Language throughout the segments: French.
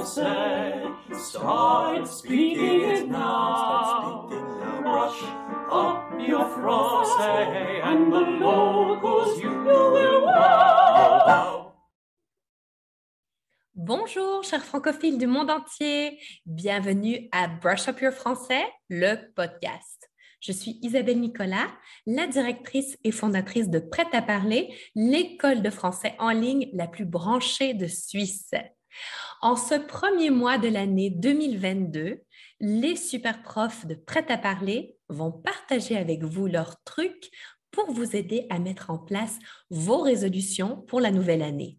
français. Start speaking it now. Brush up your français and the locals you will wow. Bonjour, chers francophiles du monde entier. Bienvenue à Brush Up Your Français, le podcast. Je suis Isabelle Nicolas, la directrice et fondatrice de Prêt à parler, l'école de français en ligne la plus branchée de Suisse. En ce premier mois de l'année 2022, les super profs de Prêt à parler vont partager avec vous leurs trucs pour vous aider à mettre en place vos résolutions pour la nouvelle année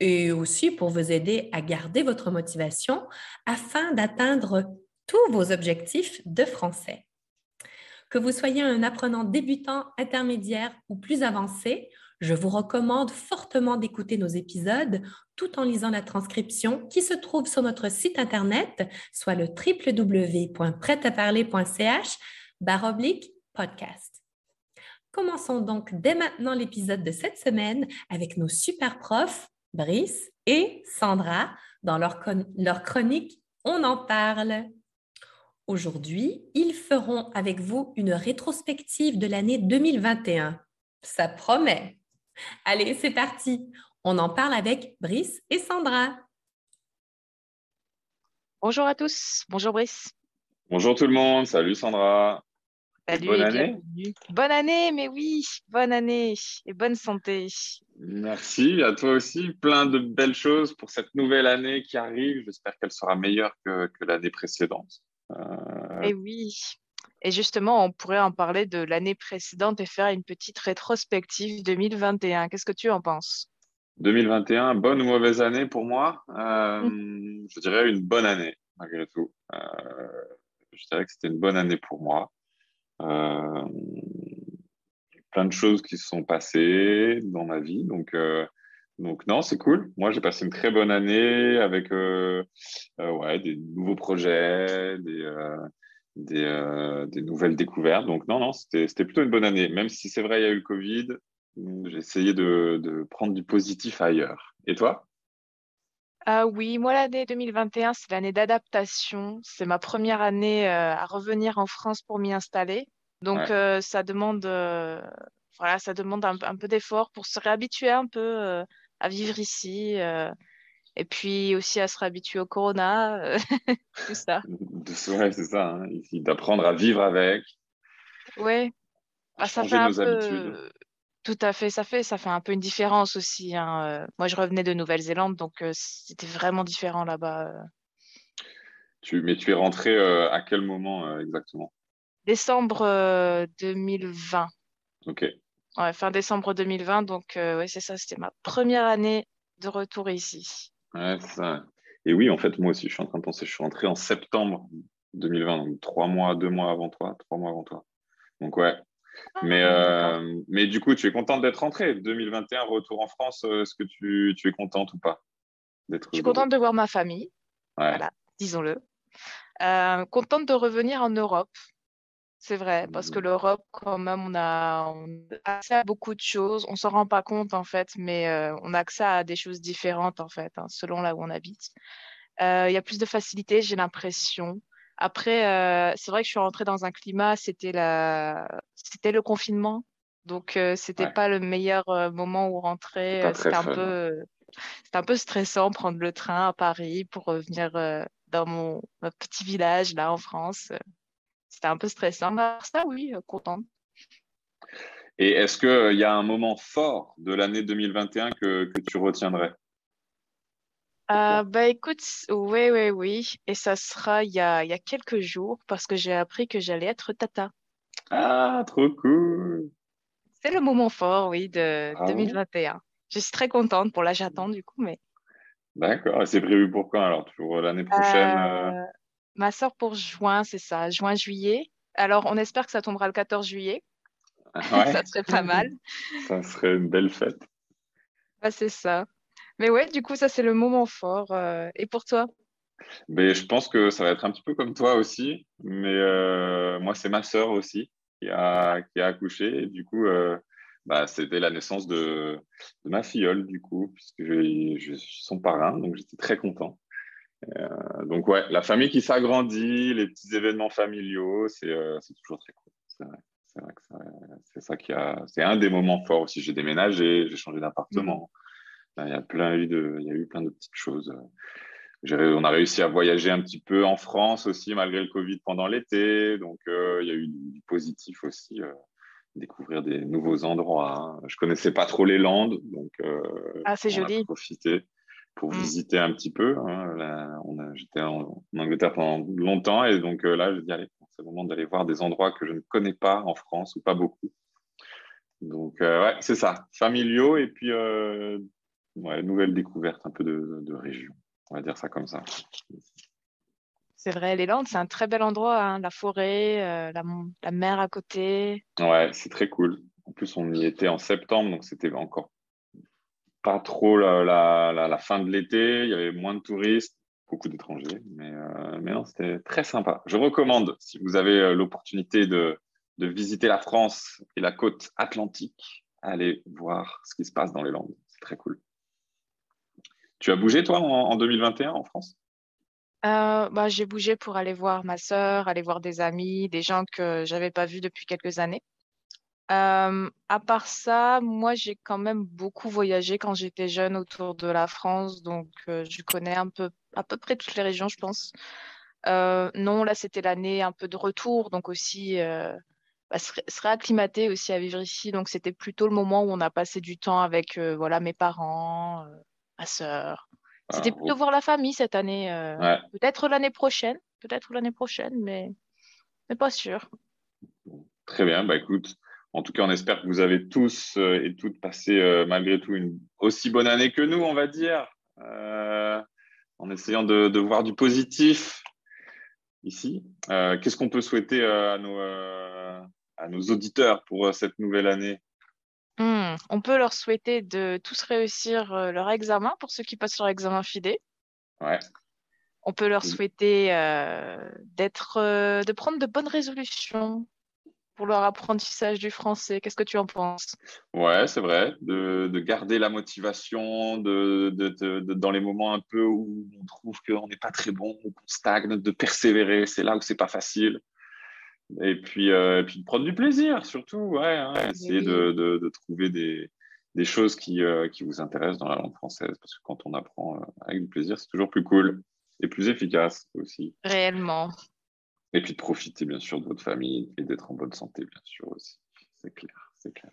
et aussi pour vous aider à garder votre motivation afin d'atteindre tous vos objectifs de français. Que vous soyez un apprenant débutant, intermédiaire ou plus avancé, je vous recommande fortement d'écouter nos épisodes tout en lisant la transcription qui se trouve sur notre site internet, soit le www.prêtaparler.ch baroblique podcast. Commençons donc dès maintenant l'épisode de cette semaine avec nos super profs, Brice et Sandra, dans leur, leur chronique On en parle. Aujourd'hui, ils feront avec vous une rétrospective de l'année 2021. Ça promet. Allez, c'est parti. On en parle avec Brice et Sandra. Bonjour à tous. Bonjour Brice. Bonjour tout le monde. Salut Sandra. Salut bonne et année. bienvenue. Bonne année, mais oui, bonne année et bonne santé. Merci à toi aussi. Plein de belles choses pour cette nouvelle année qui arrive. J'espère qu'elle sera meilleure que, que l'année précédente. Euh, Et oui. Et justement, on pourrait en parler de l'année précédente et faire une petite rétrospective 2021. Qu'est-ce que tu en penses? 2021, bonne ou mauvaise année pour moi? Euh, Mm. Je dirais une bonne année, malgré tout. Euh, je dirais que c'était une bonne année pour moi. Euh, plein de choses qui se sont passées dans ma vie. Donc, euh, donc non, c'est cool. Moi, j'ai passé une très bonne année avec euh, euh, ouais, des nouveaux projets, des, euh, des, euh, des nouvelles découvertes. Donc non, non, c'était plutôt une bonne année. Même si c'est vrai, il y a eu le Covid, j'ai essayé de, de prendre du positif ailleurs. Et toi? Ah oui, moi l'année 2021, c'est l'année d'adaptation. C'est ma première année euh, à revenir en France pour m'y installer. Donc Ouais. euh, ça demande, euh, voilà, ça demande un, un peu d'effort pour se réhabituer un peu euh, à vivre ici. Euh, et puis aussi à se réhabituer au corona, euh, tout ça. Ouais, c'est ça, hein, d'apprendre à vivre avec, Ouais, à bah, ça fait un nos peu, habitudes. tout à fait, ça fait, ça fait un peu une différence aussi. hein. Euh, Moi, je revenais de Nouvelle-Zélande, donc euh, c'était vraiment différent là-bas. euh. Tu, mais tu es rentré euh, à quel moment euh, exactement? Décembre euh, 2020. Ok. Ouais, fin décembre 2020, donc euh, ouais, c'est ça, c'était ma première année de retour ici. Ouais, c'est ça. Et oui, en fait, moi aussi, je suis en train de penser, je suis rentré en septembre 2020, donc trois mois, deux mois avant toi, trois mois avant toi. Donc ouais. Mais, Ah, d'accord. euh, mais du coup, tu es contente d'être rentrée? 2021, retour en France, euh, est-ce que tu, tu es contente ou pas d'être Je suis contente de voir ma famille, Ouais. voilà, disons-le. Euh, contente de revenir en Europe, c'est vrai, parce que l'Europe, quand même, on a, on a accès à beaucoup de choses. On s'en rend pas compte, en fait, mais euh, on a accès à des choses différentes, en fait, hein, selon là où on habite. Euh, Il y a plus de facilité, j'ai l'impression. Après, euh, c'est vrai que je suis rentrée dans un climat, c'était la, c'était le confinement. Donc, euh, c'était Ouais. pas le meilleur moment où rentrer. C'était un fun. peu, c'était un peu stressant prendre le train à Paris pour revenir dans mon, mon petit village là en France. Euh, C'était un peu stressant. Mais ça, oui, euh, contente. Et est-ce qu'il y a un moment fort de l'année 2021 que, que tu retiendrais? Euh, bah écoute, oui, oui, oui. Et ça sera il y a, il y a quelques jours parce que j'ai appris que j'allais être tata. Ah, trop cool. C'est le moment fort, oui, de Bravo. 2021. Je suis très contente. Pour là, j'attends du coup, mais D'accord. Et c'est prévu pour quand alors? Pour l'année prochaine? euh, euh, ma soeur pour juin, c'est ça, juin-juillet. Alors, on espère que ça tombera le 14 juillet. Ouais, Ça serait pas mal. ça serait une belle fête. Bah, c'est ça. Mais ouais, du coup, ça, c'est le moment fort. euh. Et pour toi? Mais je pense que ça va être un petit peu comme toi aussi. Mais euh, moi, c'est ma sœur aussi qui a, qui a accouché. Et du coup, euh, bah, c'était la naissance de, de ma filleule, du coup, puisque je, je suis son parrain. Donc, j'étais très content. Donc ouais, la famille qui s'agrandit, les petits événements familiaux, c'est toujours très cool. C'est vrai. Que c'est ça qui a. C'est un des moments forts aussi. J'ai déménagé, j'ai changé d'appartement. Il y a plein de, il y a eu plein de petites choses. On a réussi à voyager un petit peu en France aussi malgré le Covid pendant l'été. Donc euh, il y a eu du positif aussi. Euh, découvrir des nouveaux endroits. Je connaissais pas trop les Landes, donc euh, ah, c'est joli. profiter pour mm. visiter un petit peu. Hein. J'étais en, Angleterre pendant longtemps et donc là, je dis allez, c'est le moment d'aller voir des endroits que je ne connais pas en France ou pas beaucoup. Donc ouais, c'est ça, familiaux et puis ouais, nouvelle découverte un peu de, de région. On va dire ça comme ça. C'est vrai, les Landes, c'est un très bel endroit, hein. la forêt, euh, la, mer à côté. Ouais, c'est très cool. En plus, on y était en septembre, donc c'était encore pas trop la, fin de l'été. Il y avait moins de touristes, beaucoup d'étrangers, mais, euh, non, c'était très sympa. Je recommande, si vous avez euh, l'opportunité de, visiter la France et la côte atlantique, allez voir ce qui se passe dans les Landes. C'est très cool. Tu as bougé, toi, en, 2021 en France? Euh, bah, J'ai bougé pour aller voir ma sœur, aller voir des amis, des gens que je n'avais pas vus depuis quelques années. Euh, à part ça, moi, j'ai quand même beaucoup voyagé quand j'étais jeune autour de la France, donc euh, je connais un peu, à peu près toutes les régions, je pense. non, là, c'était l'année un peu de retour, donc aussi bah, se, réacclimater aussi à vivre ici. Donc, c'était plutôt le moment où on a passé du temps avec voilà, mes parents, ma sœur. C'était plutôt voir la famille cette année. Peut-être l'année prochaine, peut-être l'année prochaine, mais, mais pas sûr. Très bien, bah écoute, en tout cas, on espère que vous avez tous euh, et toutes passé euh, malgré tout une aussi bonne année que nous, on va dire, en essayant de, de, voir du positif ici. Qu'est-ce qu'on peut souhaiter à nos, à nos auditeurs pour cette nouvelle année? Hmm, on peut leur souhaiter de tous réussir euh, leur examen pour ceux qui passent leur examen FIDE. Ouais. On peut leur souhaiter euh, d'être, euh, de prendre de bonnes résolutions pour leur apprentissage du français. Qu'est-ce que tu en penses? Ouais, c'est vrai. De, garder la motivation, de, dans les moments un peu où on trouve qu'on n'est pas très bon, qu'on stagne, de persévérer. C'est là où c'est pas facile. Et puis, euh, puis de prendre du plaisir, surtout, ouais, hein, essayer de, de, trouver des, des choses qui, euh, qui, vous intéressent dans la langue française, parce que quand on apprend euh, avec du plaisir, c'est toujours plus cool et plus efficace aussi. Réellement. Et puis de profiter, bien sûr, de votre famille et d'être en bonne santé, bien sûr, aussi. C'est clair, c'est clair.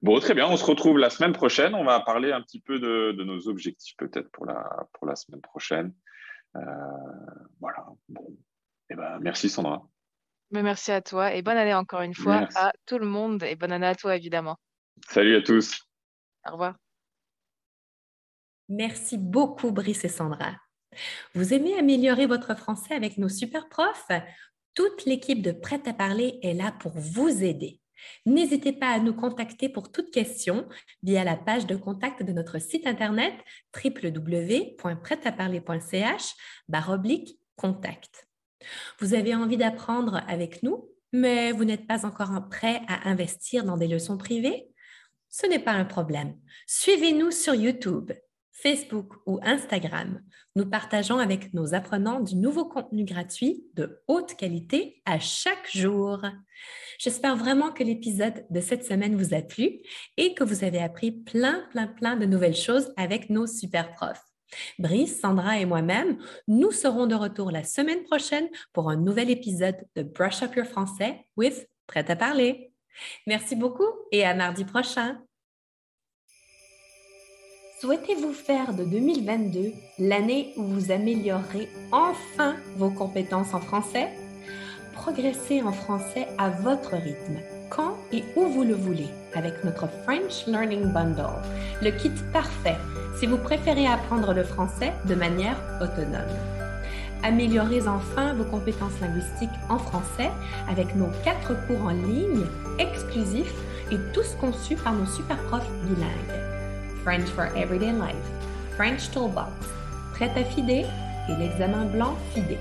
Bon, très bien, on se retrouve la semaine prochaine. On va parler un petit peu de, de nos objectifs, peut-être, pour la, pour la semaine prochaine. voilà, bon. Eh ben, merci Sandra merci à toi et bonne année encore une fois à tout le monde et bonne année à toi évidemment. Salut à tous. Au revoir. Merci beaucoup Brice et Sandra. Vous aimez améliorer votre français avec nos super profs? Toute l'équipe de Prêt à parler est là pour vous aider. N'hésitez pas à nous contacter pour toute question via la page de contact de notre site internet www.prêtaparler.ch contact. Vous avez envie d'apprendre avec nous, mais vous n'êtes pas encore prêt à investir dans des leçons privées? Ce n'est pas un problème. Suivez-nous sur YouTube, Facebook ou Instagram. Nous partageons avec nos apprenants du nouveau contenu gratuit de haute qualité à chaque jour. J'espère vraiment que l'épisode de cette semaine vous a plu et que vous avez appris plein, plein, plein de nouvelles choses avec nos super profs. Brice, Sandra et moi-même, nous serons de retour la semaine prochaine pour un nouvel épisode de Brush Up Your Français with Prêt à parler. Merci beaucoup et à mardi prochain. Souhaitez-vous faire de 2022 l'année où vous améliorerez enfin vos compétences en français? Progressez en français à votre rythme, quand et où vous le voulez, avec notre French Learning Bundle, le kit parfait si vous préférez apprendre le français de manière autonome. Améliorez enfin vos compétences linguistiques en français avec nos quatre cours en ligne exclusifs et tous conçus par nos super profs bilingues. French for Everyday Life, French Toolbox, Prêt à FIDE et l'examen blanc FIDE.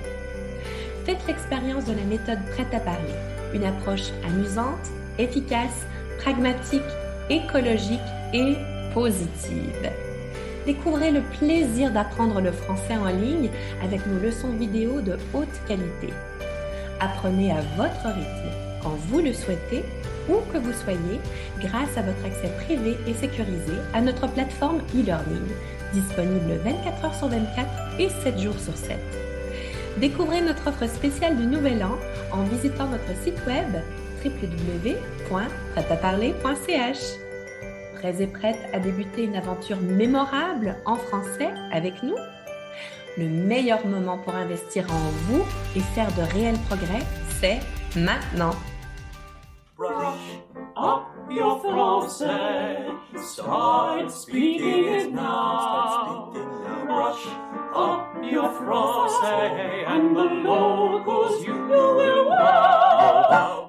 Faites l'expérience de la méthode Prêt à parler, une approche amusante, efficace, pragmatique, écologique et positive. Découvrez le plaisir d'apprendre le français en ligne avec nos leçons vidéo de haute qualité. Apprenez à votre rythme, quand vous le souhaitez, où que vous soyez, grâce à votre accès privé et sécurisé à notre plateforme e-learning, disponible 24 heures sur 24 et 7 jours sur 7. Découvrez notre offre spéciale du Nouvel An en visitant notre site web www.prêtaparler.ch. Prêts et prêtes à débuter une aventure mémorable en français avec nous? Le meilleur moment pour investir en vous et faire de réels progrès, c'est maintenant. Brush up your frosted. Start speaking it now. Brush up your faucet, and the locals you will wow.